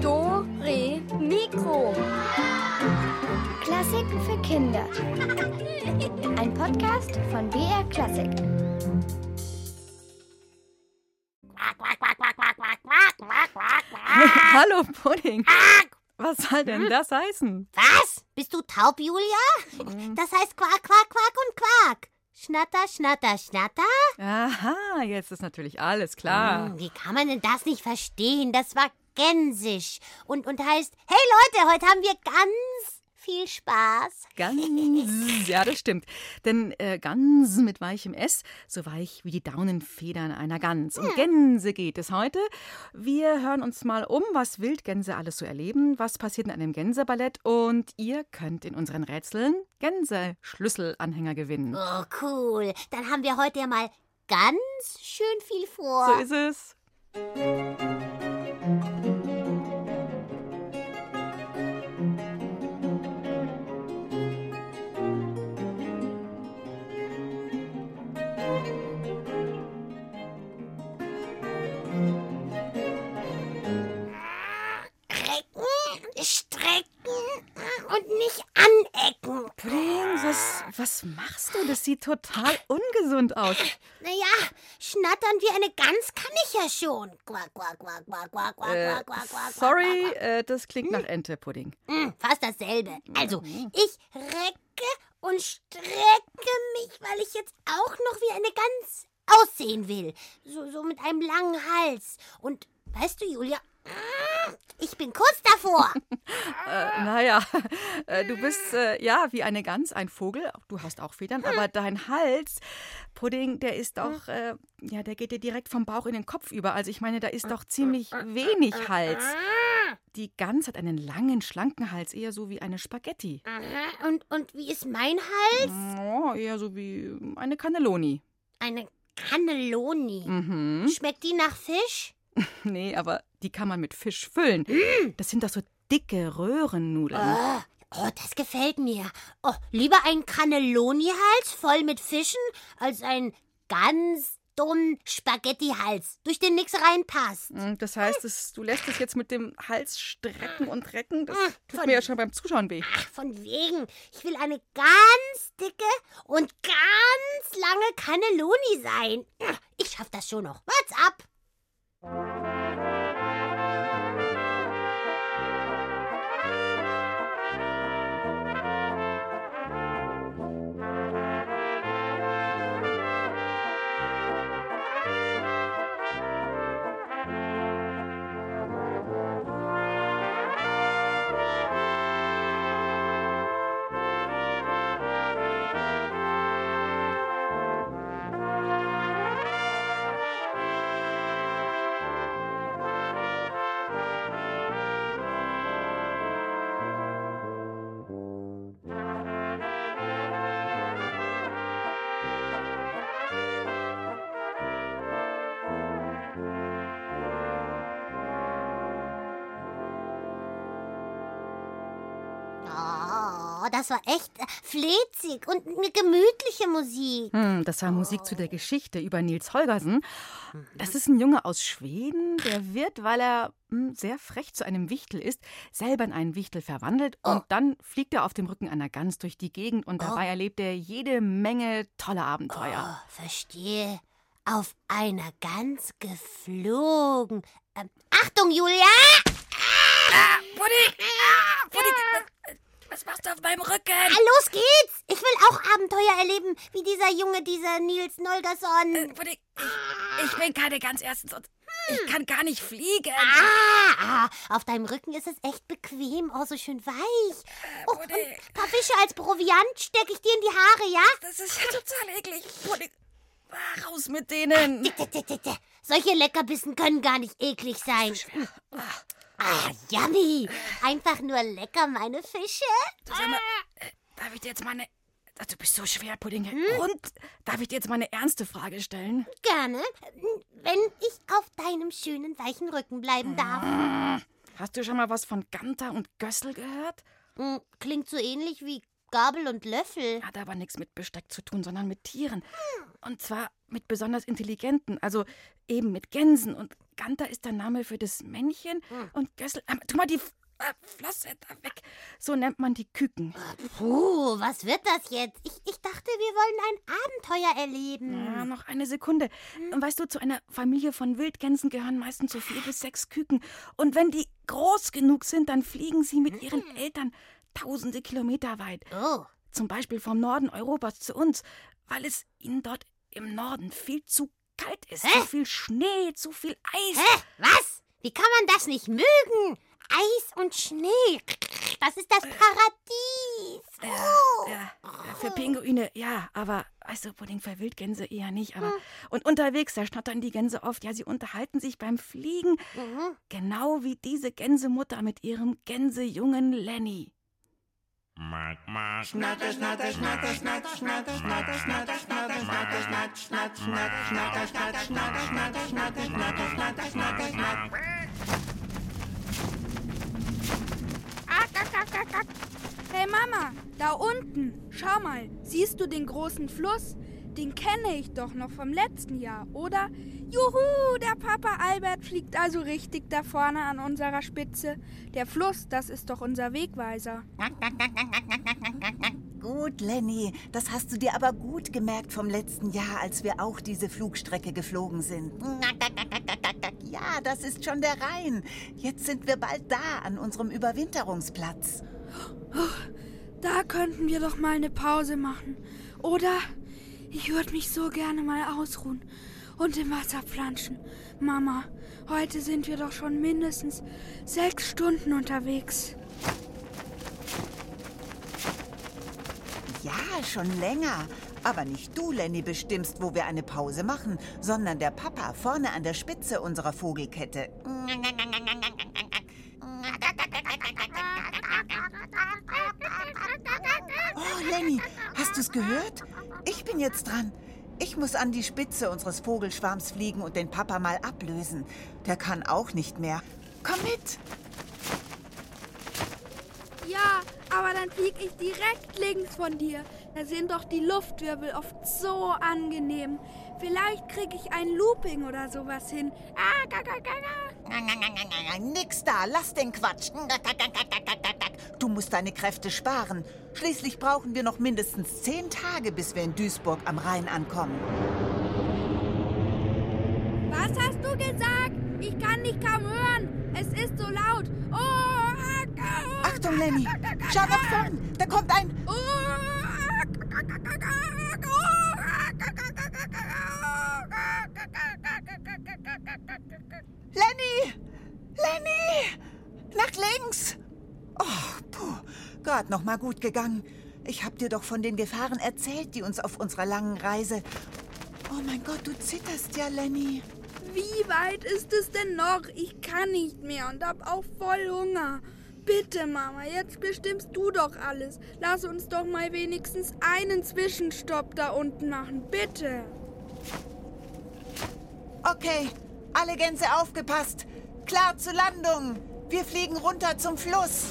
Do, Re, Mikro. Klassiken für Kinder. Ein Podcast von BR Klassik. Hallo Pudding. Was soll denn das heißen? Was? Bist du taub, Julia? Das heißt Quack, Quack, Quack und Quack. Schnatter, Schnatter, Schnatter? Aha, jetzt ist natürlich alles klar. Hm, Wie kann man denn das nicht verstehen? Das war gänsisch. Und, und heißt, hey Leute, heute haben wir ganz viel Spaß. Ganz, ja, das stimmt. Denn äh, Gans mit weichem S, so weich wie die Daunenfedern einer Gans. Um Gänse geht es heute. Wir hören uns mal um, was Wildgänse alles so erleben, was passiert in einem Gänseballett und ihr könnt in unseren Rätseln Gänseschlüsselanhänger gewinnen. Oh, cool. Dann haben wir heute ja mal ganz schön viel vor. So ist es. Und nicht anecken. Pudding, was, was machst du? Das sieht total ungesund aus. Naja, schnattern wie eine Gans kann ich ja schon. Quack, quack, quack, quack, quack, quack, Äh, quack, quack, sorry, quack, äh, das klingt nach Ente, Pudding. Hm, fast dasselbe. Also, ich recke und strecke mich, weil ich jetzt auch noch wie eine Gans aussehen will. So, so mit einem langen Hals. Und weißt du, Julia, ich bin kurz davor. Äh, naja, äh, du bist äh, ja wie eine Gans, ein Vogel. Du hast auch Federn, aber dein Hals, Pudding, der ist doch, äh, ja, der geht dir direkt vom Bauch in den Kopf über. Also ich meine, da ist doch ziemlich wenig Hals. Die Gans hat einen langen, schlanken Hals, eher so wie eine Spaghetti. Aha, Und, und wie ist mein Hals? Oh, eher so wie eine Cannelloni. Eine Cannelloni. Mhm. Schmeckt die nach Fisch? Nee, aber die kann man mit Fisch füllen. Das sind doch so dicke Röhrennudeln. Oh, oh, das gefällt mir. Oh, lieber ein Cannelloni-Hals voll mit Fischen als ein ganz dummen Spaghetti-Hals, durch den nix reinpasst. Mm, Das heißt, es, du lässt es jetzt mit dem Hals strecken und recken. Das tut Von- mir ja schon beim Zuschauen weh. Ach, von wegen. Ich will eine ganz dicke und ganz lange Cannelloni sein. Ich schaff das schon noch. What's up? Oh, das war echt äh, fletzig und eine gemütliche Musik. Hm, das war Musik zu der Geschichte über Nils Holgersen. Das ist ein Junge aus Schweden, der wird, weil er hm, sehr frech zu einem Wichtel ist, selber in einen Wichtel verwandelt und dann fliegt er auf dem Rücken einer Gans durch die Gegend und dabei erlebt er jede Menge tolle Abenteuer. Oh, verstehe. Auf einer Gans geflogen. Ähm, Achtung, Julia! Pudding! Pudding! Was machst du auf meinem Rücken? Ah, los geht's! Ich will auch Abenteuer erleben, wie dieser Junge, dieser Nils Nolgerson. Pudding, ich, ich bin keine Gans erstens und ich kann gar nicht fliegen. Ah, ah, auf deinem Rücken ist es echt bequem. Oh, so schön weich. Oh, und Pudding. ein paar Fische als Proviant stecke ich dir in die Haare, ja? Das ist ja total eklig. Pudding, ah, raus mit denen. Solche Leckerbissen können gar nicht eklig sein. Ah, yummy. Einfach nur lecker, meine Fische. Du, sag mal, äh, darf ich dir jetzt mal eine... Ach, Du bist so schwer, Pudding. Und darf ich dir jetzt mal eine ernste Frage stellen? Gerne, wenn ich auf deinem schönen, weichen Rücken bleiben darf. Hast du schon mal was von Ganta und Gössel gehört? Hm, Klingt so ähnlich wie Gabel und Löffel. Hat aber nichts mit Besteck zu tun, sondern mit Tieren. Und zwar mit besonders intelligenten, also eben mit Gänsen. Und Ganter ist der Name für das Männchen und Gössel. Äh, tu mal die äh, Flosse da weg. So nennt man die Küken. Puh, was wird das jetzt? Ich, ich dachte, wir wollen ein Abenteuer erleben. Ja, noch eine Sekunde. Und weißt du, zu einer Familie von Wildgänsen gehören meistens so vier bis sechs Küken. Und wenn die groß genug sind, dann fliegen sie mit ihren Eltern tausende Kilometer weit. Oh. Zum Beispiel vom Norden Europas zu uns, weil es ihnen dort im Norden viel zu kalt ist. Hä? Zu viel Schnee, zu viel Eis. Hä? Was? Wie kann man das nicht mögen? Eis und Schnee. Das ist das Paradies. Oh. Ja, für Pinguine, ja, aber weißt du, Pudding für Wildgänse eher nicht. Aber und unterwegs, da schnattern die Gänse oft. Ja, sie unterhalten sich beim Fliegen, Mhm. genau wie diese Gänsemutter mit ihrem Gänsejungen Lenny. Hey Mama, da unten, schau mal, siehst du den großen Fluss? Den kenne ich doch noch vom letzten Jahr, oder? Juhu, der Papa Albert fliegt also richtig da vorne an unserer Spitze. Der Fluss, das ist doch unser Wegweiser. Gut, Lenny, das hast du dir aber gut gemerkt vom letzten Jahr, als wir auch diese Flugstrecke geflogen sind. Ja, das ist schon der Rhein. Jetzt sind wir bald da an unserem Überwinterungsplatz. Da könnten wir doch mal eine Pause machen. Oder ich würde mich so gerne mal ausruhen und im Wasser planschen. Mama, heute sind wir doch schon mindestens sechs Stunden unterwegs. Ja, schon länger. Aber nicht du, Lenny, bestimmst, wo wir eine Pause machen, sondern der Papa vorne an der Spitze unserer Vogelkette. Oh, Lenny, hast du's gehört? Ich bin jetzt dran. Ich muss an die Spitze unseres Vogelschwarms fliegen und den Papa mal ablösen. Der kann auch nicht mehr. Komm mit! Ja, aber dann flieg ich direkt links von dir. Da sind doch die Luftwirbel oft so angenehm. Vielleicht krieg ich ein Looping oder sowas hin. Ah, ga, ga, ga, ga. Nix da, lass den Quatsch. Du musst deine Kräfte sparen. Schließlich brauchen wir noch mindestens zehn Tage, bis wir in Duisburg am Rhein ankommen. Was hast du gesagt? Ich kann dich kaum hören. Es ist so laut. Oh, ah, ga, Achtung, Lenny! Schau nach vorn! Da kommt ein... oh, Lenny! Lenny! Nach links! Oh, puh. Gott, noch mal gut gegangen. Ich hab dir doch von den Gefahren erzählt, die uns auf unserer langen Reise... Oh mein Gott, du zitterst ja, Lenny. Wie weit ist es denn noch? Ich kann nicht mehr und hab auch voll Hunger. Bitte, Mama, jetzt bestimmst du doch alles. Lass uns doch mal wenigstens einen Zwischenstopp da unten machen. Bitte. Okay, alle Gänse aufgepasst. Klar zur Landung. Wir fliegen runter zum Fluss.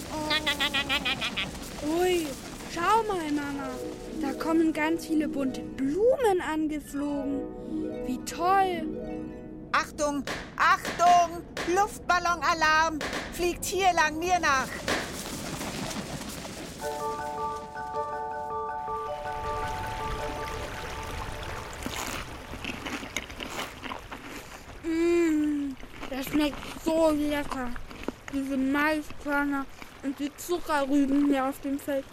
Ui, schau mal, Mama. Da kommen ganz viele bunte Blumen angeflogen. Wie toll. Achtung, Achtung! Luftballonalarm! Fliegt hier lang mir nach. Das schmeckt so lecker. Diese Maiskörner und die Zuckerrüben hier auf dem Feld.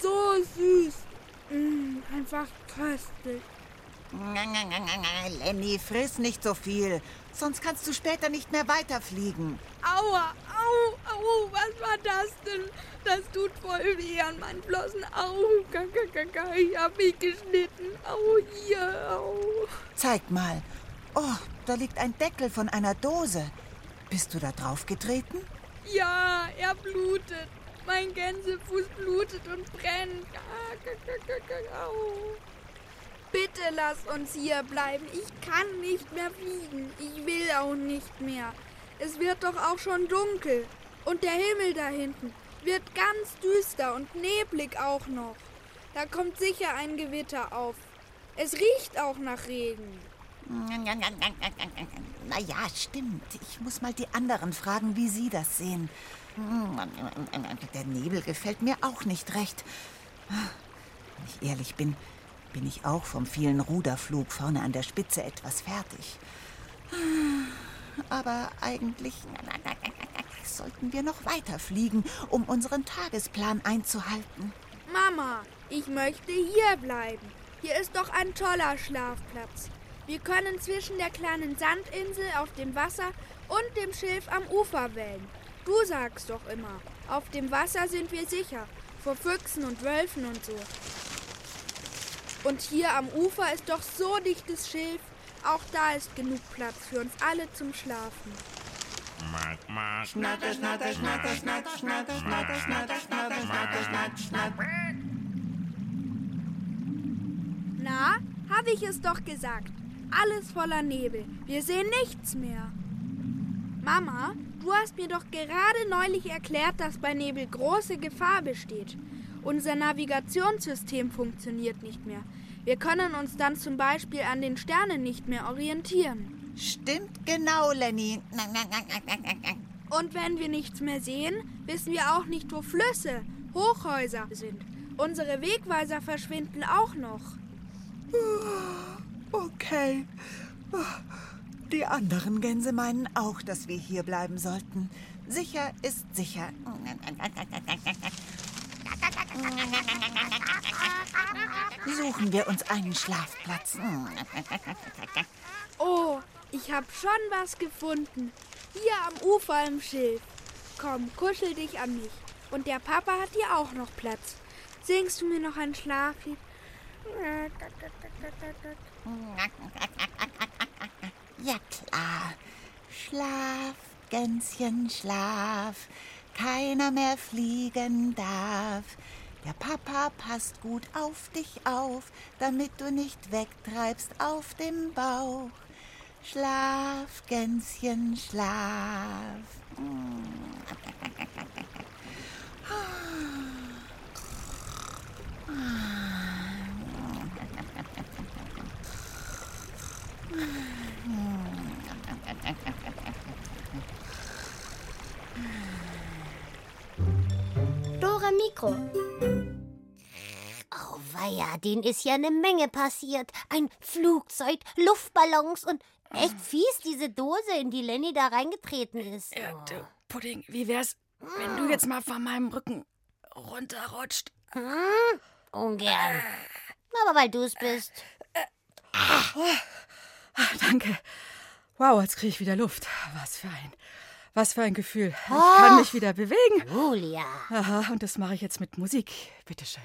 So süß. Mmh, einfach köstlich. Lenny, friss nicht so viel, sonst kannst du später nicht mehr weiterfliegen. Aua, au, au, was war das denn? Das tut voll weh an meinen Flossen. Au, kaka, kaka, ich hab mich geschnitten. Au, hier, au. Zeig mal. Oh, da liegt ein Deckel von einer Dose. Bist du da drauf getreten? Ja, er blutet. Mein Gänsefuß blutet und brennt. Bitte lass uns hier bleiben. Ich kann nicht mehr fliegen. Ich will auch nicht mehr. Es wird doch auch schon dunkel. Und der Himmel da hinten. Wird ganz düster und neblig auch noch. Da kommt sicher ein Gewitter auf. Es riecht auch nach Regen. Na ja, stimmt. Ich muss mal die anderen fragen, wie sie das sehen. Der Nebel gefällt mir auch nicht recht. Wenn ich ehrlich bin, bin ich auch vom vielen Ruderflug vorne an der Spitze etwas fertig. Aber eigentlich sollten wir noch weiter fliegen, um unseren Tagesplan einzuhalten. Mama, ich möchte hier bleiben. Hier ist doch ein toller Schlafplatz. Wir können zwischen der kleinen Sandinsel auf dem Wasser und dem Schilf am Ufer wählen. Du sagst doch immer, auf dem Wasser sind wir sicher, vor Füchsen und Wölfen und so. Und hier am Ufer ist doch so dichtes Schilf, auch da ist genug Platz für uns alle zum Schlafen. Na, habe ich es doch gesagt. Alles voller Nebel. Wir sehen nichts mehr. Mama, du hast mir doch gerade neulich erklärt, dass bei Nebel große Gefahr besteht. Unser Navigationssystem funktioniert nicht mehr. Wir können uns dann zum Beispiel an den Sternen nicht mehr orientieren. Stimmt genau, Lenny. Und wenn wir nichts mehr sehen, wissen wir auch nicht, wo Flüsse, Hochhäuser sind. Unsere Wegweiser verschwinden auch noch. Okay. Die anderen Gänse meinen auch, dass wir hier bleiben sollten. Sicher ist sicher. Suchen wir uns einen Schlafplatz. Oh, ich hab schon was gefunden. Hier am Ufer im Schilf. Komm, kuschel dich an mich. Und der Papa hat hier auch noch Platz. Singst du mir noch ein Schlaflied? Ja klar. Schlaf, Gänschen, schlaf. Keiner mehr fliegen darf. Der Papa passt gut auf dich auf, damit du nicht wegtreibst auf dem Bauch. Schlaf, Gänschen, schlaf. Mikro. Oh weia, denen ist ja eine Menge passiert. Ein Flugzeug, Luftballons und echt fies diese Dose, in die Lenny da reingetreten ist. Ja, du, Pudding, wie wär's, wenn du jetzt mal von meinem Rücken runterrutscht? Hm? Ungern. Aber weil du es bist. Danke. Wow, jetzt kriege ich wieder Luft. Was für ein, was für ein Gefühl. Ich kann mich wieder bewegen. Julia. Aha, und das mache ich jetzt mit Musik. Bitteschön.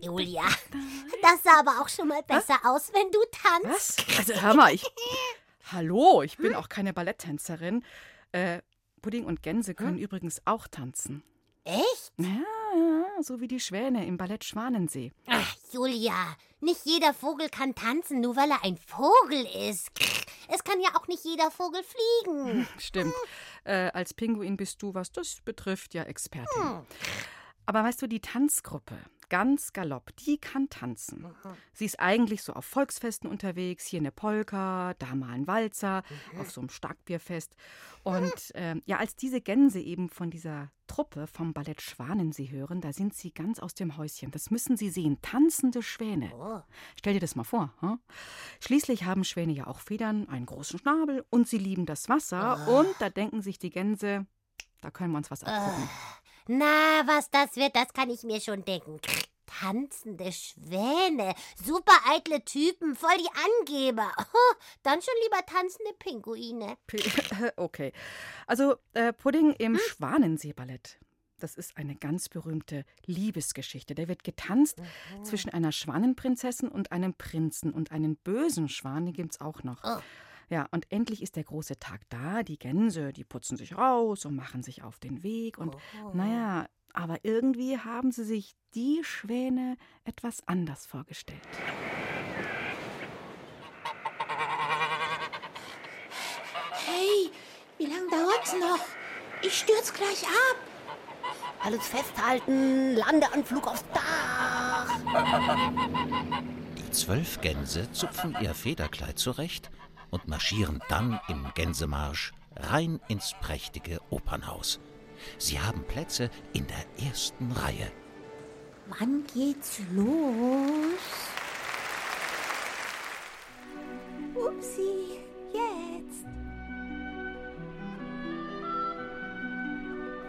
Julia. Das sah aber auch schon mal besser aus, wenn du tanzt. Was? Also hör mal, ich. Hallo, ich bin auch keine Balletttänzerin. Äh, Pudding und Gänse können übrigens auch tanzen. Echt? Ja, ja. so wie die Schwäne im Ballett Schwanensee. Ach, Julia, nicht jeder Vogel kann tanzen, nur weil er ein Vogel ist. Es kann ja auch nicht jeder Vogel fliegen. Stimmt. Äh, als Pinguin bist du, was das betrifft, ja Expertin. Aber weißt du, die Tanzgruppe, ganz galopp, die kann tanzen. Sie ist eigentlich so auf Volksfesten unterwegs, hier eine Polka, da mal ein Walzer, auf so einem Starkbierfest. Und ähm, ja, als diese Gänse eben von dieser Truppe vom Ballett Schwanensee hören, da sind sie ganz aus dem Häuschen. Das müssen sie sehen, tanzende Schwäne. Oh. Stell dir das mal vor. Hm? Schließlich haben Schwäne ja auch Federn, einen großen Schnabel und sie lieben das Wasser. Und da denken sich die Gänse, da können wir uns was abgucken. Na, was das wird, das kann ich mir schon denken. Tanzende Schwäne, super eitle Typen, voll die Angeber. Oh, dann schon lieber tanzende Pinguine. P okay. Also äh, Pudding im Schwanenseeballett. Das ist eine ganz berühmte Liebesgeschichte. Der wird getanzt zwischen einer Schwanenprinzessin und einem Prinzen. Und einen bösen Schwan, den gibt es auch noch. Oh. Ja, und endlich ist der große Tag da. Die Gänse, die putzen sich raus und machen sich auf den Weg. Und naja, aber irgendwie haben sie sich die Schwäne etwas anders vorgestellt. Hey, wie lange dauert's noch? Ich stürz gleich ab. Alles festhalten, Landeanflug aufs Dach. Die zwölf Gänse zupfen ihr Federkleid zurecht und marschieren dann im Gänsemarsch rein ins prächtige Opernhaus. Sie haben Plätze in der ersten Reihe. Wann geht's los? Upsi, jetzt.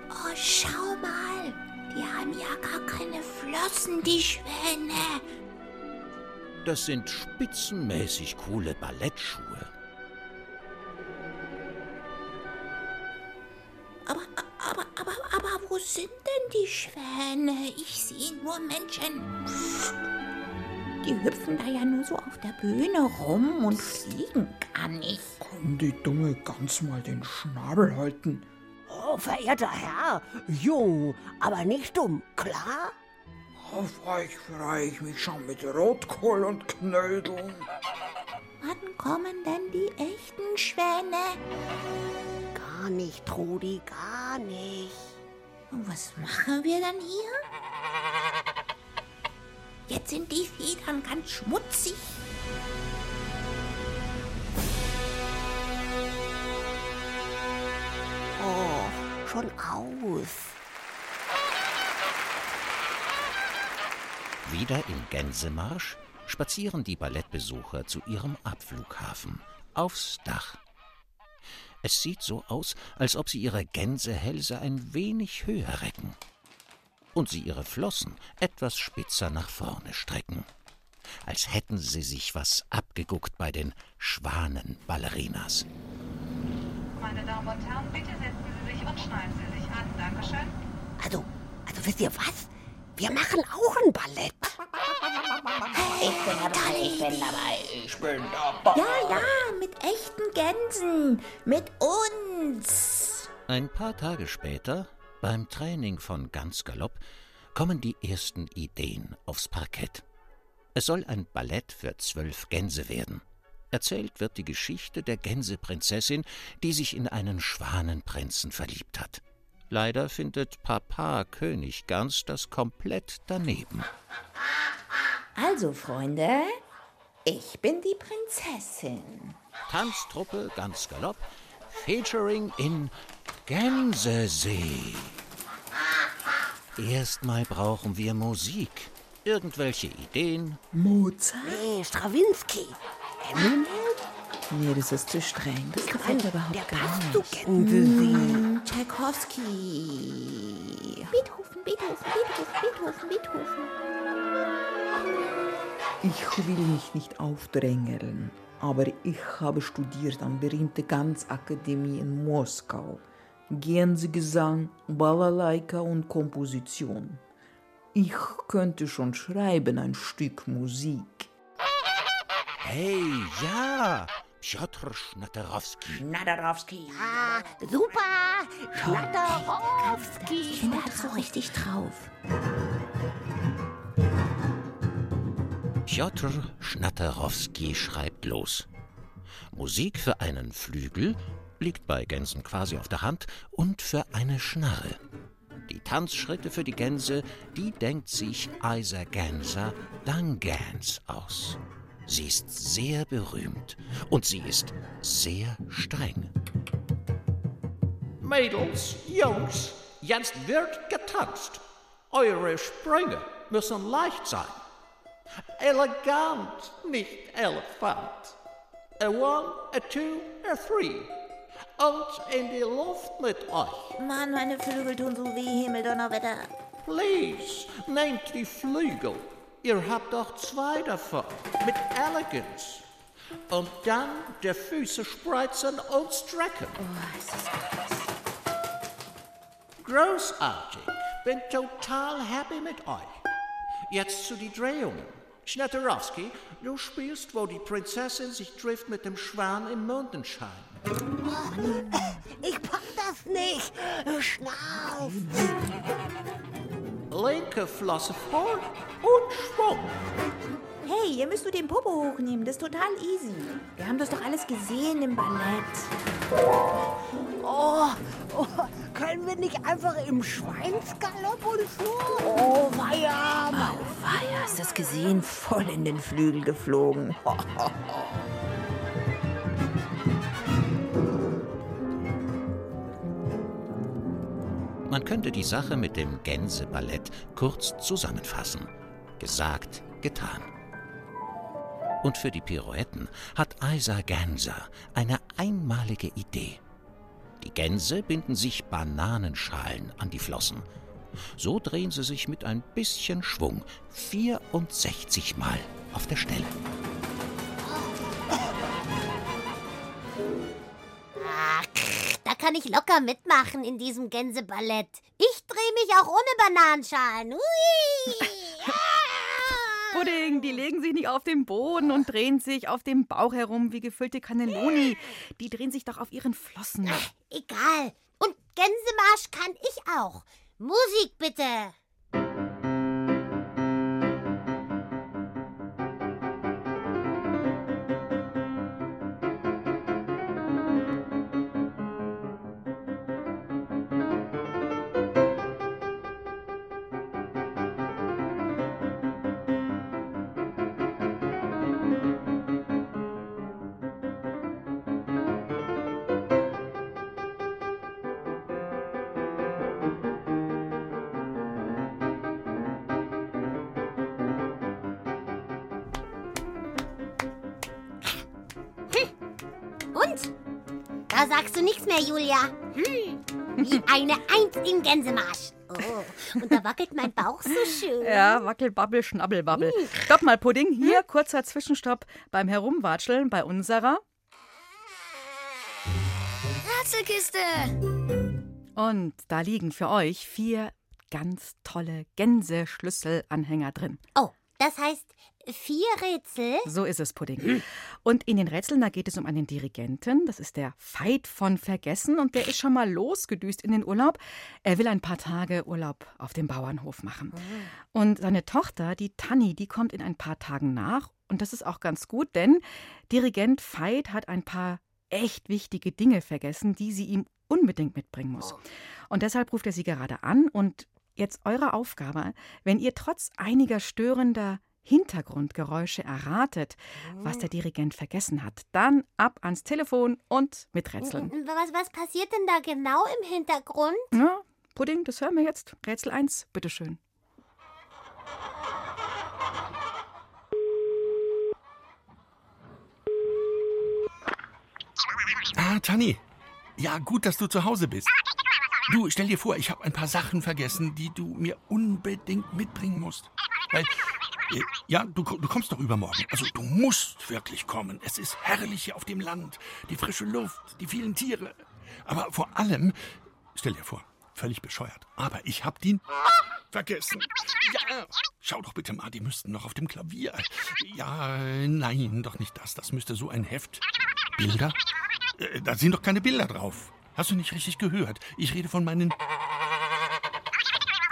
Oh, schau mal. Die haben ja gar keine Flossen, die Schwäne. Das sind spitzenmäßig coole Ballettschuhe. Aber, aber, aber, aber wo sind denn die Schwäne? Ich sehe nur Menschen. Psst. Die hüpfen da ja nur so auf der Bühne rum und fliegen gar nicht. Kann die dumme Gans mal den Schnabel halten? Oh, verehrter Herr, jung, aber nicht dumm, klar? Auf euch freue ich mich schon mit Rotkohl und Knödeln. Wann kommen denn die echten Schwäne? Gar nicht, Trudi, gar nicht. Und was machen wir dann hier? Jetzt sind die Federn ganz schmutzig. Oh, schon aus. Wieder im Gänsemarsch spazieren die Ballettbesucher zu ihrem Abflughafen aufs Dach. Es sieht so aus, als ob sie ihre Gänsehälse ein wenig höher recken und sie ihre Flossen etwas spitzer nach vorne strecken, als hätten sie sich was abgeguckt bei den Schwanenballerinas. Meine Damen und Herren, bitte setzen Sie sich und schneiden Sie sich an. Dankeschön. Also, also wisst ihr was? Wir machen auch ein Ballett. Ich bin dabei, ich bin dabei, ich bin dabei. Ja, ja, mit echten Gänsen. Mit uns. Ein paar Tage später, beim Training von Ganz Galopp, kommen die ersten Ideen aufs Parkett. Es soll ein Ballett für zwölf Gänse werden. Erzählt wird die Geschichte der Gänseprinzessin, die sich in einen Schwanenprinzen verliebt hat. Leider findet Papa König Gans das komplett daneben. Also, Freunde, ich bin die Prinzessin. Tanztruppe Ganz Galopp, featuring in Gänsesee. Erstmal brauchen wir Musik. Irgendwelche Ideen? Mozart? Nee, Strawinski. Eminem? Nee, das ist zu streng. Das gefällt mir überhaupt Der gar nicht. Gänsesee. Tchaikovsky. Beethoven, Beethoven, Beethoven, Beethoven, Beethoven. Ich will mich nicht aufdrängeln, aber ich habe studiert an berühmte Ganzakademie in Moskau. Gänsegesang, Balalaika und Komposition. Ich könnte schon schreiben ein Stück Musik. Hey, ja! Piotr Schnaterowski. Nadarowski. Ah, super. Schnatterowski. Ich er hat so richtig drauf. Piotr Schnatterowski schreibt los. Musik für einen Flügel liegt bei Gänsen quasi auf der Hand und für eine Schnarre. Die Tanzschritte für die Gänse, die denkt sich Isa Gänser Langgans aus. Sie ist sehr berühmt und sie ist sehr streng. Mädels, Jungs, jetzt wird getanzt. Eure Sprünge müssen leicht sein. Elegant, nicht Elefant. A one, a two, a three. Und in die Luft mit euch. Mann, meine Flügel tun so weh, Himmeldonnerwetter. Please, nehmt die Flügel. Ihr habt doch zwei davon. Mit Elegance. Und dann die Füße spreizen und strecken. Großartig. Bin total happy mit euch. Jetzt zu die Drehungen. Schnatterowski, du spielst, wo die Prinzessin sich trifft mit dem Schwan im Mondenschein. Ich pack das nicht. Schnauf. Linke Flosse vor und Schwung. Hey, ihr müsst nur den Popo hochnehmen. Das ist total easy. Wir haben das doch alles gesehen im Ballett. Oh, oh, können wir nicht einfach im Schweinsgalopp und so? Oh, weia. Oh, weia, hast du das gesehen? Voll in den Flügel geflogen. Man könnte die Sache mit dem Gänseballett kurz zusammenfassen. Gesagt, getan. Und für die Pirouetten hat Isa Ganser eine einmalige Idee. Die Gänse binden sich Bananenschalen an die Flossen. So drehen sie sich mit ein bisschen Schwung 64 Mal auf der Stelle. Kann ich locker mitmachen in diesem Gänseballett. Ich drehe mich auch ohne Bananenschalen. Hui! Pudding, die legen sich nicht auf den Boden und drehen sich auf dem Bauch herum wie gefüllte Cannelloni. Die drehen sich doch auf ihren Flossen. Egal. Und Gänsemarsch kann ich auch. Musik bitte. Da sagst du nichts mehr, Julia. Hm. Wie eine Eins im Gänsemarsch. Oh, und da wackelt mein Bauch so schön. Ja, wackel, babbel, schnabbel, babbel. Stopp mal, Pudding. Hier, kurzer Zwischenstopp beim Herumwatscheln bei unserer Rätselkiste. Und da liegen für euch vier ganz tolle Gänseschlüsselanhänger drin. Oh, das heißt vier Rätsel? So ist es, Pudding. Und in den Rätseln, da geht es um einen Dirigenten. Das ist der Veit von Vergessen. Und der ist schon mal losgedüst in den Urlaub. Er will ein paar Tage Urlaub auf dem Bauernhof machen. Und seine Tochter, die Tanni, die kommt in ein paar Tagen nach. Und das ist auch ganz gut, denn Dirigent Veit hat ein paar echt wichtige Dinge vergessen, die sie ihm unbedingt mitbringen muss. Und deshalb ruft er sie gerade an. Und jetzt eure Aufgabe, wenn ihr trotz einiger störender Hintergrundgeräusche erratet, was der Dirigent vergessen hat, dann ab ans Telefon und miträtseln. Was, was passiert denn da genau im Hintergrund? Ja, Pudding, das hören wir jetzt. Rätsel 1, bitteschön. Ah, Tanni. Ja, gut, dass du zu Hause bist. Du, stell dir vor, ich habe ein paar Sachen vergessen, die du mir unbedingt mitbringen musst. Weil, ja, du, du kommst doch übermorgen. Also, du musst wirklich kommen. Es ist herrlich hier auf dem Land. Die frische Luft, die vielen Tiere. Aber vor allem, stell dir vor, völlig bescheuert. Aber ich hab den vergessen. Ja, schau doch bitte mal, die müssten noch auf dem Klavier. Ja, nein, doch nicht das. Das müsste so ein Heft. Bilder? Äh, Da sind doch keine Bilder drauf. Hast du nicht richtig gehört? Ich rede von meinen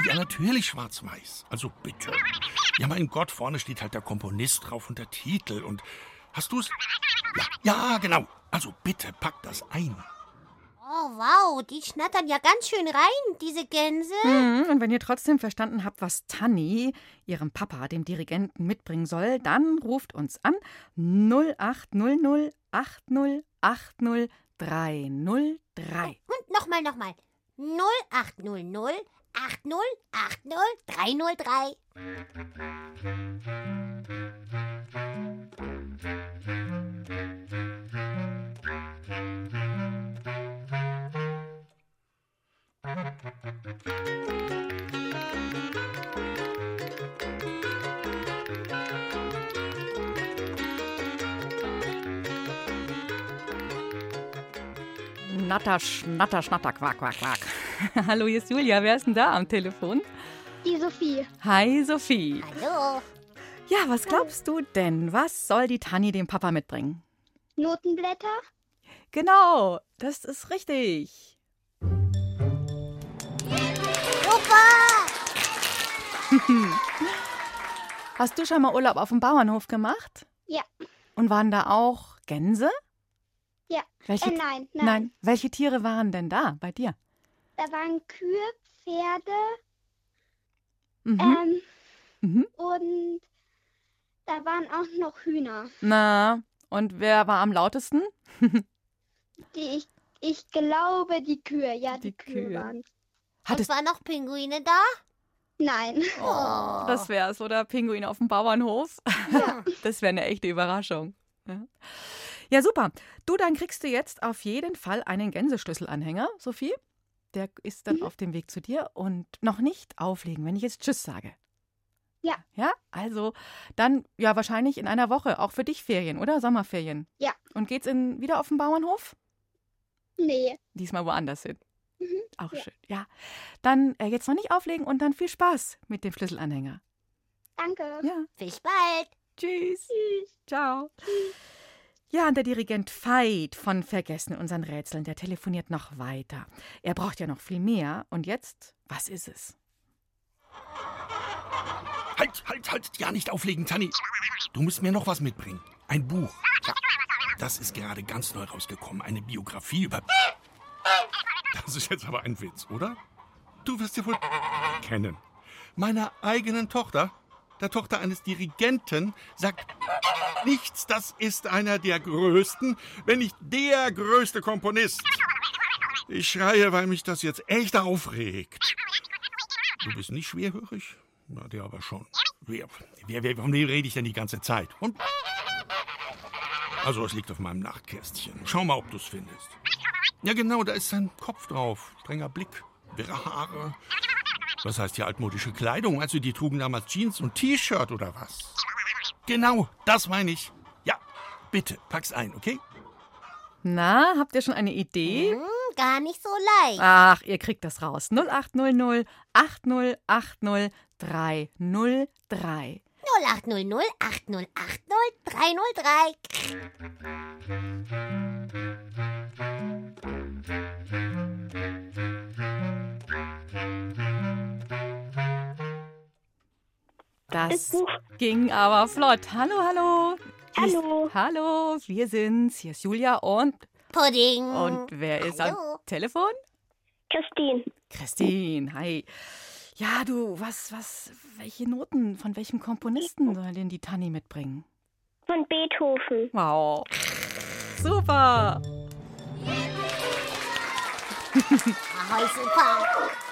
Ja, natürlich schwarz-weiß. Also bitte. Ja, mein Gott, vorne steht halt der Komponist drauf und der Titel. Und hast du's? Ja, ja, genau. Also bitte, pack das ein. Oh, wow, die schnattern ja ganz schön rein, diese Gänse. Mhm, Und wenn ihr trotzdem verstanden habt, was Tanni ihrem Papa, dem Dirigenten, mitbringen soll, dann ruft uns an 0800 80 80 303. Und nochmal, nochmal. 0800 80 80 303. Natter, schnatter, schnatter, quack, quack, quack. Hallo, hier ist Julia. Wer ist denn da am Telefon? Die Sophie. Hi, Sophie. Hallo. Ja, was glaubst du denn? Was soll die Tanni dem Papa mitbringen? Notenblätter? Genau, das ist richtig. Super! Hast du schon mal Urlaub auf dem Bauernhof gemacht? Ja. Und waren da auch Gänse? Ja. Welche, Äh, nein, nein, Welche Tiere waren denn da bei dir? Da waren Kühe, Pferde Mhm. ähm, Mhm. und da waren auch noch Hühner, Na, und wer war am lautesten? die ich, ich glaube, die Kühe, ja, die, Die Kühe, Kühe. waren. Und waren noch Pinguine da? Nein. Oh. Das wär's, oder? Pinguin auf dem Bauernhof. Das wäre eine echte Überraschung. Ja. ja, super. Du, dann kriegst du jetzt auf jeden Fall einen Gänseschlüsselanhänger, Sophie. Der ist dann auf dem Weg zu dir und noch nicht auflegen, wenn ich jetzt Tschüss sage. Ja. Ja, also dann ja wahrscheinlich in einer Woche, auch für dich Ferien, oder? Sommerferien. Ja. Und geht's in, wieder auf den Bauernhof? Nee. Diesmal woanders hin. Mhm. Auch Ja. schön. Ja. Dann äh, jetzt noch nicht auflegen und dann viel Spaß mit dem Schlüsselanhänger. Danke. Ja. Bis bald. Tschüss. Tschüss. Ciao. Ja, und der Dirigent Veit von Vergessen unseren Rätseln, der telefoniert noch weiter. Er braucht ja noch viel mehr. Und jetzt, was ist es? Halt, halt, halt. Ja, nicht auflegen, Tanni. Du musst mir noch was mitbringen. Ein Buch. Ja, das ist gerade ganz neu rausgekommen. Eine Biografie über... Das ist jetzt aber ein Witz, oder? Du wirst ja wohl kennen. Meiner eigenen Tochter, der Tochter eines Dirigenten, sagt nichts, das ist einer der größten, wenn nicht der größte Komponist. Ich schreie, weil mich das jetzt echt aufregt. Du bist nicht schwerhörig? Na, der aber schon. Wer, wer, wer, wem rede ich denn die ganze Zeit? Und? Also, es liegt auf meinem Nachtkästchen. Schau mal, ob du es findest. Ja, genau, da ist sein Kopf drauf. Strenger Blick, wirre Haare. Was heißt hier altmodische Kleidung? Also, die trugen damals Jeans und T-Shirt oder was? Genau, das meine ich. Ja, bitte, pack's ein, okay? Na, habt ihr schon eine Idee? Hm, gar nicht so leicht. Ach, ihr kriegt das raus. 0800 8080 303. 0800 8080 303. Das ging aber flott. Hallo, hallo. Hier ist- Hallo. Hallo, wir sind's. Hier ist Julia und. Pudding. Und wer ist am Hallo. Telefon? Christine. Christine, hi. Ja, du, was, was, welche Noten von welchem Komponisten soll denn die Tanni mitbringen? Von Beethoven. Wow. Super.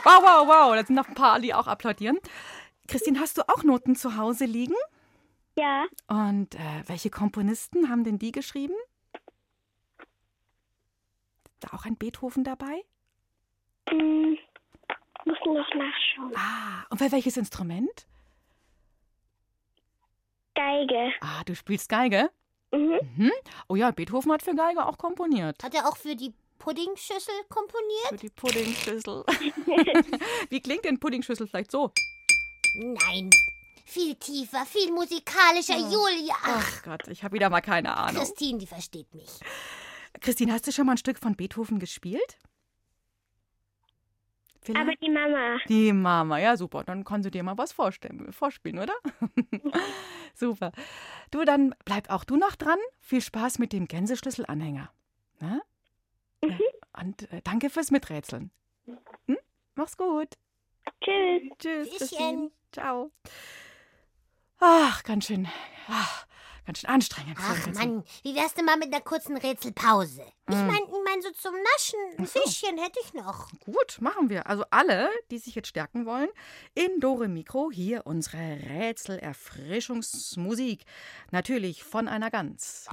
Wow, wow, wow. Da sind noch ein paar, die auch applaudieren. Christine, hast du auch Noten zu Hause liegen? Ja. Und äh, welche Komponisten haben denn die geschrieben? Ist da auch ein Beethoven dabei? Hm, muss noch nachschauen. Ah, und bei welches Instrument? Geige. Ah, du spielst Geige? Mhm. Mhm. Oh ja, Beethoven hat für Geige auch komponiert. Hat er auch für die Puddingschüssel komponiert? Für die Puddingschüssel. Wie klingt denn Puddingschüssel vielleicht so? Nein. Viel tiefer, viel musikalischer. Julia. Ach, Gott, ich habe wieder mal keine Ahnung. Christine, die versteht mich. Christine, hast du schon mal ein Stück von Beethoven gespielt? Vielleicht? Aber die Mama. Die Mama, ja super. Dann kann sie dir mal was vorstellen, vorspielen, oder? super. Du, dann bleib auch du noch dran. Viel Spaß mit dem Gänseschlüsselanhänger. Na? Ja. Und äh, danke fürs Miträtseln. Hm? Mach's gut. Tschüss. Tschüss. Tschüsschen. Ciao. Ach, ganz schön, ach, ganz schön anstrengend. Ach Mann, wie wär's denn mal mit einer kurzen Rätselpause? Ich Mm. mein, ich mein, so zum Naschen, ein so. Fischchen hätte ich noch. Gut, machen wir. Also alle, die sich jetzt stärken wollen, in Dore Mikro hier unsere Rätsel-Erfrischungsmusik. Natürlich von einer Gans.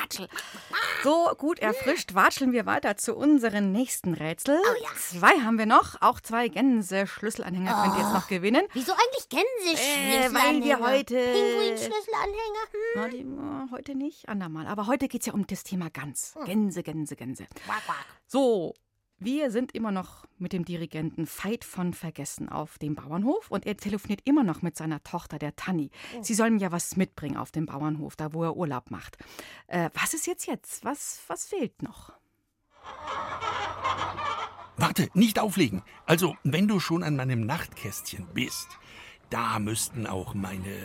Watschel. So gut erfrischt watscheln wir weiter zu unseren nächsten Rätsel. Zwei haben wir noch. Auch zwei Gänse-Schlüsselanhänger könnt ihr jetzt noch gewinnen. Wieso eigentlich Äh, Gänseschlüsselanhänger? weil wir heute. Pinguinschlüsselanhänger? Hm? Na, die, äh, heute nicht, andermal. Aber heute geht es ja um das Thema Gans. Gänse, Gänse, Gänse. So, wir sind immer noch mit dem Dirigenten Veit von Vergessen auf dem Bauernhof und er telefoniert immer noch mit seiner Tochter, der Tanni. Sie sollen ihm ja was mitbringen auf dem Bauernhof, da wo er Urlaub macht. Äh, was ist jetzt jetzt? Was, was fehlt noch? Warte, nicht auflegen. Also, wenn du schon an meinem Nachtkästchen bist, da müssten auch meine.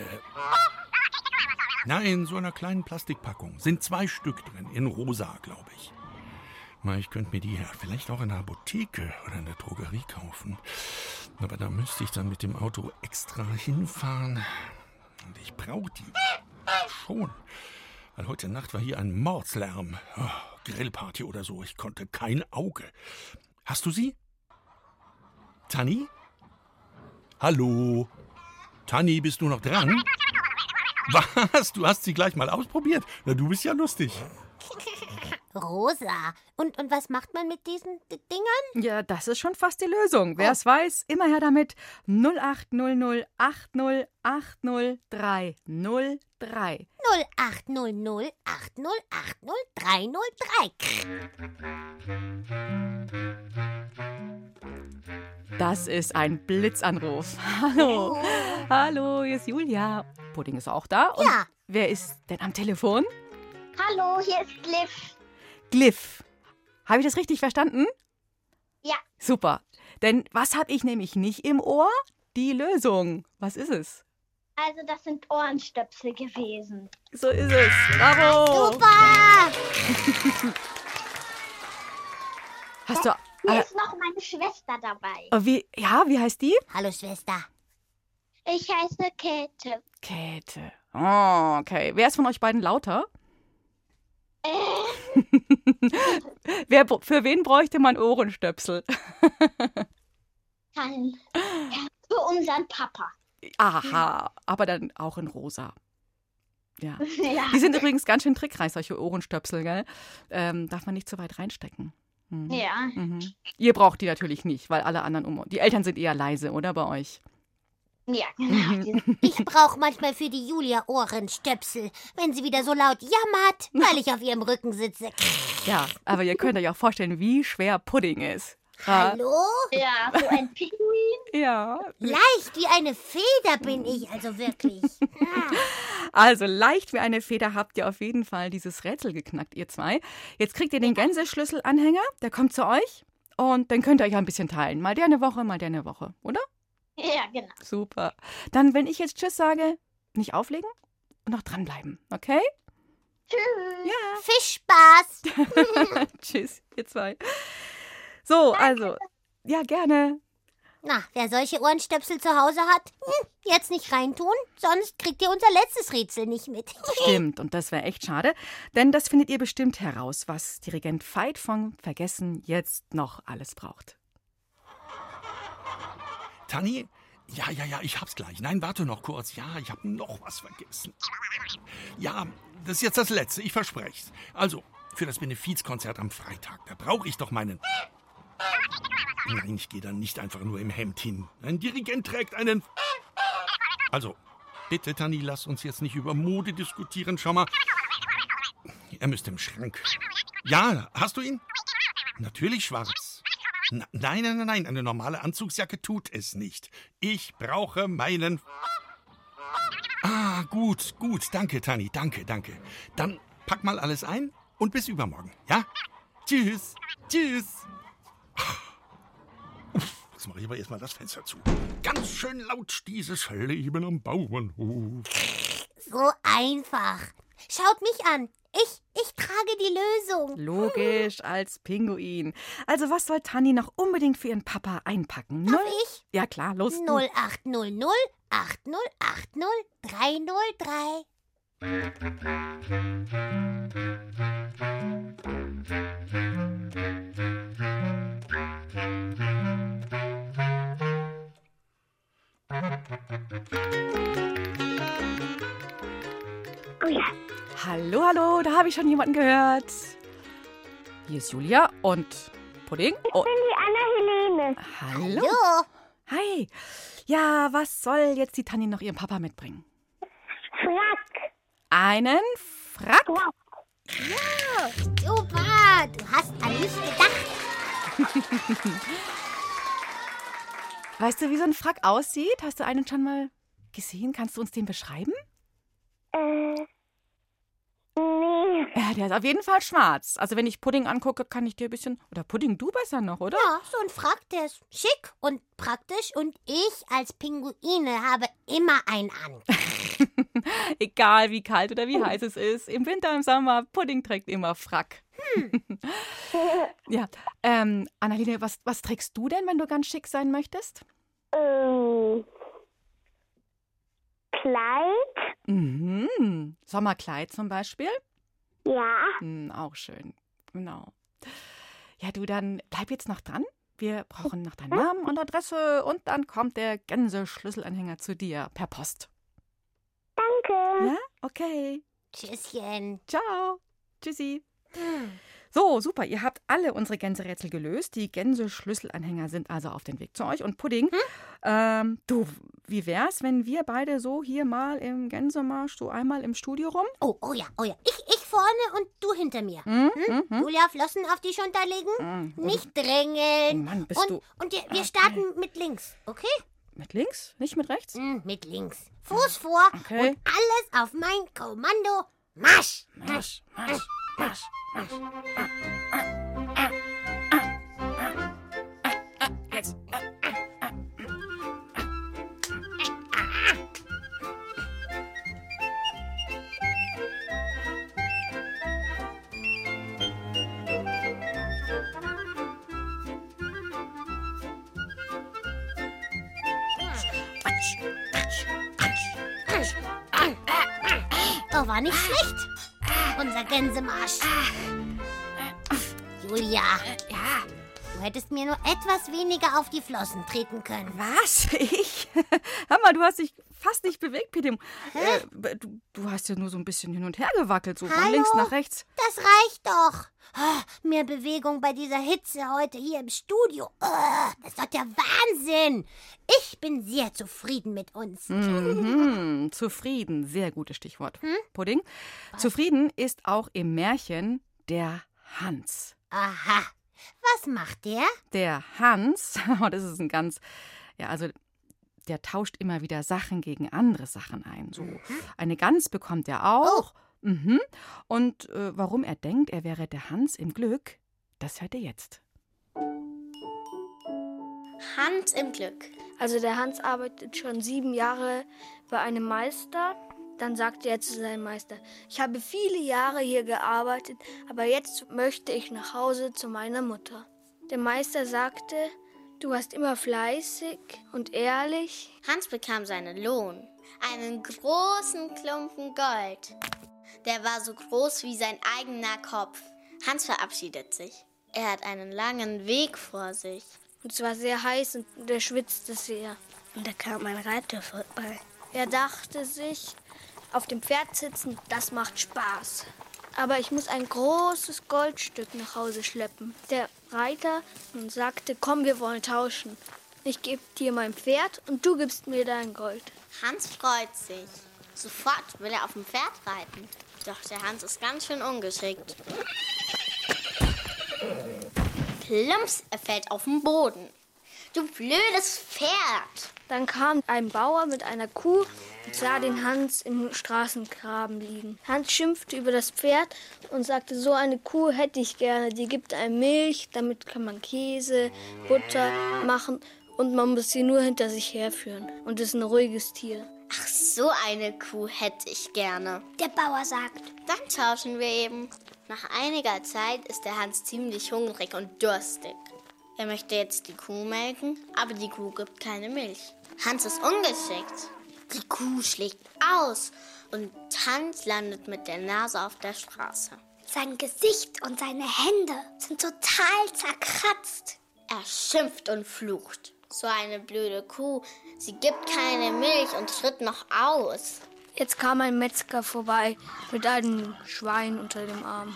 Na, in so einer kleinen Plastikpackung sind zwei Stück drin, in rosa, glaube ich. Ich könnte mir die ja vielleicht auch in der Apotheke oder in der Drogerie kaufen. Aber da müsste ich dann mit dem Auto extra hinfahren. Und ich brauche die schon. Weil heute Nacht war hier ein Mordslärm. Oh, Grillparty oder so. Ich konnte kein Auge. Hast du sie? Tanni? Hallo? Tanni, bist du noch dran? Was? Du hast sie gleich mal ausprobiert? Na, du bist ja lustig. Rosa. Und, und was macht man mit diesen D Dingern? Ja, das ist schon fast die Lösung. Wer es weiß, immer her damit. 0800 80 80 303. 0800 80 80 303. Das ist ein Blitzanruf. Hallo. Hallo, hier ist Julia. Pudding ist auch da. Und Ja. Wer ist denn am Telefon? Hallo, hier ist Liv. Glyph. Habe ich das richtig verstanden? Ja. Super. Denn was habe ich nämlich nicht im Ohr? Die Lösung. Was ist es? Also, das sind Ohrenstöpsel gewesen. So ist es. Bravo. Super! Hast du. Hier Äh, ist noch meine Schwester dabei. äh, wie, ja, wie heißt die? Hallo, Schwester. Ich heiße Käthe. Käthe. Oh, okay. Wer ist von euch beiden lauter? Wer, für wen bräuchte man Ohrenstöpsel? Kann. Für unseren Papa. Aha, aber dann auch in rosa. Ja. Ja. Die sind übrigens ganz schön trickreich, solche Ohrenstöpsel, gell? Ähm, darf man nicht zu weit reinstecken. Mhm. Ja. Mhm. Ihr braucht die natürlich nicht, weil alle anderen um. Die Eltern sind eher leise, oder bei euch? Ja, genau. Ich brauche manchmal für die Julia Ohrenstöpsel, wenn sie wieder so laut jammert, weil ich auf ihrem Rücken sitze. Ja, aber ihr könnt euch auch vorstellen, wie schwer Pudding ist. Ja. Hallo? Ja, so ein Pinguin. Ja. Leicht wie eine Feder bin ich, also wirklich. Also leicht wie eine Feder habt ihr auf jeden Fall dieses Rätsel geknackt, ihr zwei. Jetzt kriegt ihr den Gänseschlüsselanhänger, der kommt zu euch und dann könnt ihr euch ein bisschen teilen. Mal der eine Woche, mal der eine Woche, oder? Ja, genau. Super. Dann, wenn ich jetzt Tschüss sage, nicht auflegen und noch dranbleiben, okay? Tschüss. Ja. Fischspaß. Tschüss, ihr zwei. So, also, ja, gerne. Na, wer solche Ohrenstöpsel zu Hause hat, hm, jetzt nicht reintun, sonst kriegt ihr unser letztes Rätsel nicht mit. Stimmt, und das wäre echt schade, denn das findet ihr bestimmt heraus, was Dirigent Veit von Vergessen jetzt noch alles braucht. Tanni? Ja, ja, ja, ich hab's gleich. Nein, warte noch kurz. Ja, ich hab noch was vergessen. Ja, das ist jetzt das Letzte, ich verspreche Also, für das Benefizkonzert am Freitag, da brauche ich doch meinen. Nein, ich gehe da nicht einfach nur im Hemd hin. Ein Dirigent trägt einen. Also, bitte, Tanni, lass uns jetzt nicht über Mode diskutieren. Schau mal. Er müsste im Schrank. Ja, hast du ihn? Natürlich schwarz. Na, nein, nein, nein, nein, eine normale Anzugsjacke tut es nicht. Ich brauche meinen. Ah, gut, gut, danke, Tani, danke, danke. Dann pack mal alles ein und bis übermorgen, ja? Tschüss, tschüss. Uff, Jetzt mache ich aber erstmal das Fenster zu. Ganz schön laut dieses Leben am Bauernhof. So einfach. Schaut mich an. Ich, ich trage die Lösung. Logisch, als Pinguin. Also, was soll Tanni noch unbedingt für ihren Papa einpacken? Darf Null- ich? Ja, klar, los. du. 0800 8080 303. Hallo, hallo, da habe ich schon jemanden gehört. Hier ist Julia und Pudding. Oh, die Anna-Helene. hallo. Hi. Ja, was soll jetzt die Tanni noch ihrem Papa mitbringen? Frack. Einen Frack? Ja, super. Du hast an mich gedacht. Weißt du, wie so ein Frack aussieht? Hast du einen schon mal gesehen? Kannst du uns den beschreiben? Äh, nee. Ja, der ist auf jeden Fall schwarz. Also wenn ich Pudding angucke, kann ich dir ein bisschen... Oder Pudding, du besser noch, oder? Ja, so ein Frack, der ist schick und praktisch und ich als Pinguine habe immer einen an. Egal wie kalt oder wie heiß es ist. Im Winter, im Sommer, Pudding trägt immer Frack. ja, ähm, Annalene, was, was trägst du denn, wenn du ganz schick sein möchtest? Ähm, Kleid? Mhm. Sommerkleid zum Beispiel? Ja. Hm, auch schön. Genau. Ja, du, dann bleib jetzt noch dran. Wir brauchen noch deinen Namen und Adresse und dann kommt der Gänseschlüsselanhänger zu dir per Post. Danke. Ja? Okay. Tschüsschen. Ciao. Tschüssi. So, super. Ihr habt alle unsere Gänserätsel gelöst. Die Gänseschlüsselanhänger sind also auf dem Weg zu euch. Und Pudding, ähm, du, wie wär's, wenn wir beide so hier mal im Gänsemarsch so einmal im Studio rum? Oh, oh ja, oh ja. Ich, ich vorne und du hinter mir. Hm, Hm? hm, hm. Julia, Flossen auf die Schulter legen. Hm. Nicht drängeln. Mann, bist und, du- Und wir, wir starten mit links, okay? Mit links, nicht mit rechts? Hm, mit links. Fuß vor Okay. und alles auf mein Kommando. Marsch! Marsch, Marsch, Marsch, Marsch. Jetzt. Oh, war nicht schlecht. Unser Gänsemarsch. Julia. Ja. Du hättest mir nur etwas weniger auf die Flossen treten können. Was? Ich? Hör mal, du hast dich fast nicht bewegt, Peter. Äh, du, du hast ja nur so ein bisschen hin und her gewackelt, so von Hallo? links nach rechts. Das reicht doch. Ah, mehr Bewegung bei dieser Hitze heute hier im Studio. Ah, das ist doch der Wahnsinn. Ich bin sehr zufrieden mit uns. Mhm, zufrieden, sehr gutes Stichwort. Pudding. Zufrieden ist auch im Märchen der Hans. Aha. Was macht der? Der Hans, oh, das ist ein ganz, ja, also der tauscht immer wieder Sachen gegen andere Sachen ein. So eine Gans bekommt er auch. Mhm. Und äh, warum er denkt, er wäre der Hans im Glück, das hört ihr jetzt. Hans im Glück. Also der Hans arbeitet schon sieben Jahre bei einem Meister. Dann sagte er zu seinem Meister, ich habe viele Jahre hier gearbeitet, aber jetzt möchte ich nach Hause zu meiner Mutter. Der Meister sagte, Du warst immer fleißig und ehrlich. Hans bekam seinen Lohn. Einen großen Klumpen Gold. Der war so groß wie sein eigener Kopf. Hans verabschiedet sich. Er hat einen langen Weg vor sich. Und es war sehr heiß und er schwitzte sehr. Und da kam ein Reiter vorbei. Er dachte sich, auf dem Pferd sitzen, das macht Spaß. Aber ich muss ein großes Goldstück nach Hause schleppen. Der Reiter sagte, komm, wir wollen tauschen. Ich gebe dir mein Pferd und du gibst mir dein Gold. Hans freut sich. Sofort will er auf dem Pferd reiten. Doch der Hans ist ganz schön ungeschickt. Plumps, er fällt auf den Boden. Du blödes Pferd! Dann kam ein Bauer mit einer Kuh und sah den Hans im Straßengraben liegen. Hans schimpfte über das Pferd und sagte, so eine Kuh hätte ich gerne. Die gibt einem Milch, damit kann man Käse, Butter machen und man muss sie nur hinter sich herführen. Und ist ein ruhiges Tier. Ach, so eine Kuh hätte ich gerne. Der Bauer sagt. Dann tauschen wir eben. Nach einiger Zeit ist der Hans ziemlich hungrig und durstig. Er möchte jetzt die Kuh melken, aber die Kuh gibt keine Milch. Hans ist ungeschickt. Die Kuh schlägt aus und Hans landet mit der Nase auf der Straße. Sein Gesicht und seine Hände sind total zerkratzt. Er schimpft und flucht. So eine blöde Kuh. Sie gibt keine Milch und tritt noch aus. Jetzt kam ein Metzger vorbei mit einem Schwein unter dem Arm.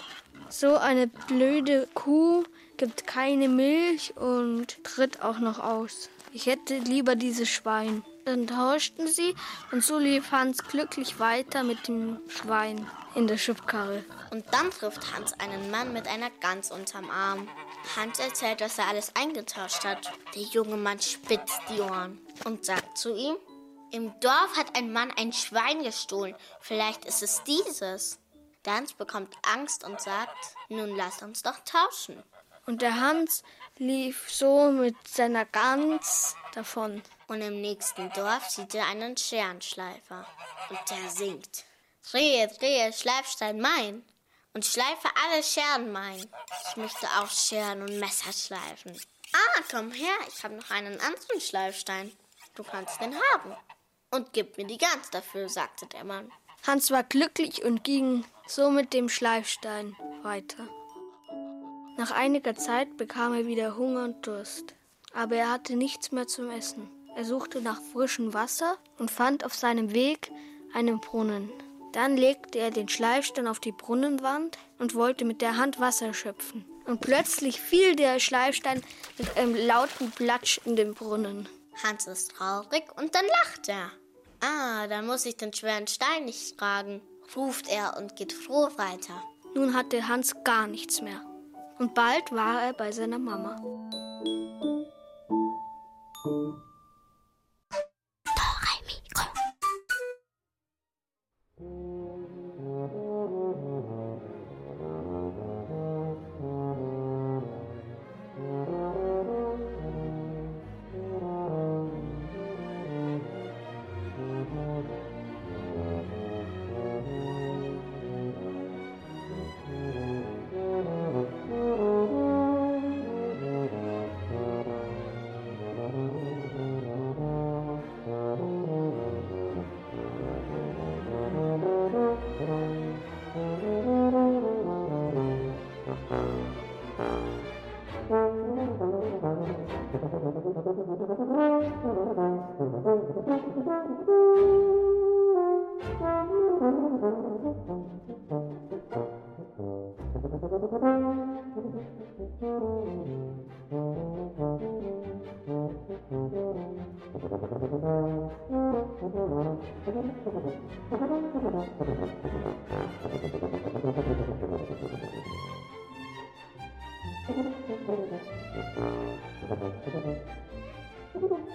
So eine blöde Kuh gibt keine Milch und tritt auch noch aus. Ich hätte lieber dieses Schwein. Dann tauschten sie und so lief Hans glücklich weiter mit dem Schwein in der Schubkarre. Und dann trifft Hans einen Mann mit einer Gans unterm Arm. Hans erzählt, dass er alles eingetauscht hat. Der junge Mann spitzt die Ohren und sagt zu ihm, im Dorf hat ein Mann ein Schwein gestohlen. Vielleicht ist es dieses. Der Hans bekommt Angst und sagt, nun lass uns doch tauschen. Und der Hans lief so mit seiner Gans davon. Und im nächsten Dorf sieht er einen Scherenschleifer. Und der singt. Drehe, drehe, Schleifstein mein. Und schleife alle Scheren mein. Ich möchte auch Scheren und Messer schleifen. Ah, komm her, ich habe noch einen anderen Schleifstein. Du kannst den haben. Und gib mir die Gans dafür, sagte der Mann. Hans war glücklich und ging so mit dem Schleifstein weiter. Nach einiger Zeit bekam er wieder Hunger und Durst. Aber er hatte nichts mehr zum Essen. Er suchte nach frischem Wasser und fand auf seinem Weg einen Brunnen. Dann legte er den Schleifstein auf die Brunnenwand und wollte mit der Hand Wasser schöpfen. Und plötzlich fiel der Schleifstein mit einem lauten Platsch in den Brunnen. Hans ist traurig und dann lacht er. Ah, dann muss ich den schweren Stein nicht tragen, ruft er und geht froh weiter. Nun hatte Hans gar nichts mehr. Und bald war er bei seiner Mama.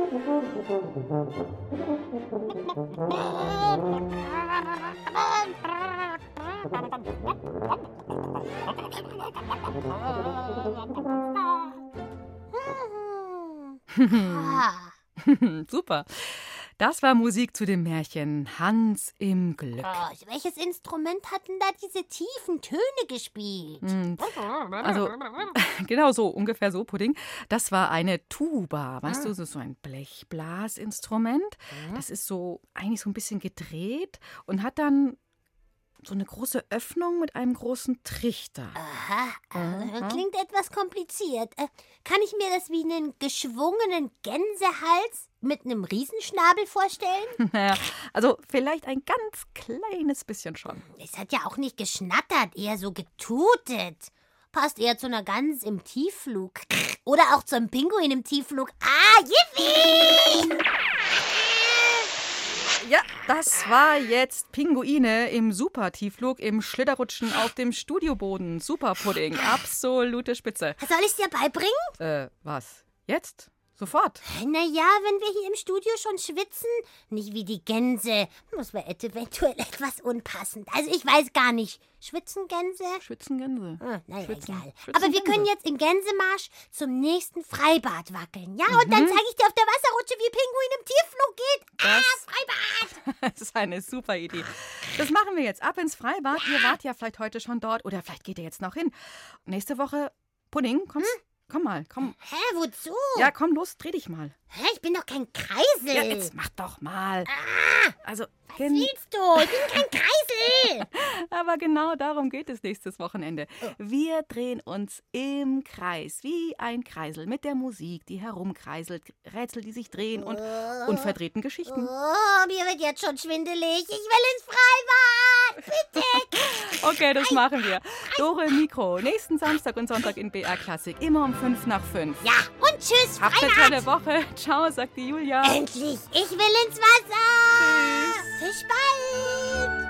Super. Das war Musik zu dem Märchen Hans im Glück. Oh, welches Instrument hat denn da diese tiefen Töne gespielt? Hm, Also, genau so, ungefähr so, Pudding. Das war eine Tuba, weißt du, das ist so ein Blechblasinstrument. Das ist so eigentlich so ein bisschen gedreht und hat dann so eine große Öffnung mit einem großen Trichter. Aha, Mhm. klingt etwas kompliziert. Äh, kann ich mir das wie einen geschwungenen Gänsehals mit einem Riesenschnabel vorstellen? Naja, also vielleicht ein ganz kleines bisschen schon. Es hat ja auch nicht geschnattert, eher so getutet. Passt eher zu einer Gans im Tiefflug. Oder auch zum Pinguin im Tiefflug. Ah, yippie! Ja, das war jetzt Pinguine im Supertiefflug im Schlitterrutschen auf dem Studioboden. Super Pudding, absolute Spitze. Soll ich dir beibringen? Äh, was? Jetzt? Sofort? Naja, wenn wir hier im Studio schon schwitzen, nicht wie die Gänse, muss wir eventuell etwas unpassend. Also ich weiß gar nicht. Schwitzen Gänse? Schwitzen Gänse. Ah, naja, Schwitzen- egal. schwitzen Aber wir können jetzt im Gänsemarsch zum nächsten Freibad wackeln. Ja, und dann Mhm. zeige ich dir auf der Wasserrutsche, wie Pinguin im Tiefflug geht. Ah, Das- Freibad! Das ist eine super Idee. Das machen wir jetzt. Ab ins Freibad. Ihr wart ja vielleicht heute schon dort oder vielleicht geht ihr jetzt noch hin. Nächste Woche, Pudding, kommst, komm mal, komm. Hä, wozu? Ja, komm los, dreh dich mal. Hä, ich bin doch kein Kreisel. Ja, jetzt mach doch mal. Also, Was willst du? Ich bin kein Kreisel. aber genau darum geht es nächstes Wochenende. Wir drehen uns im Kreis, wie ein Kreisel, mit der Musik, die herumkreiselt, Rätsel, die sich drehen und unverdrehten Geschichten. Oh, mir wird jetzt schon schwindelig. Ich will ins Freibad. Bitte. Okay, das machen wir. Dore Mikro, nächsten Samstag und Sonntag in BR Klassik, immer um 5 nach 5. Ja, und tschüss, Habt eine Freibad. tolle Woche. Ciao, sagt die Julia. Endlich, ich will ins Wasser. Tschüss. Bis bald.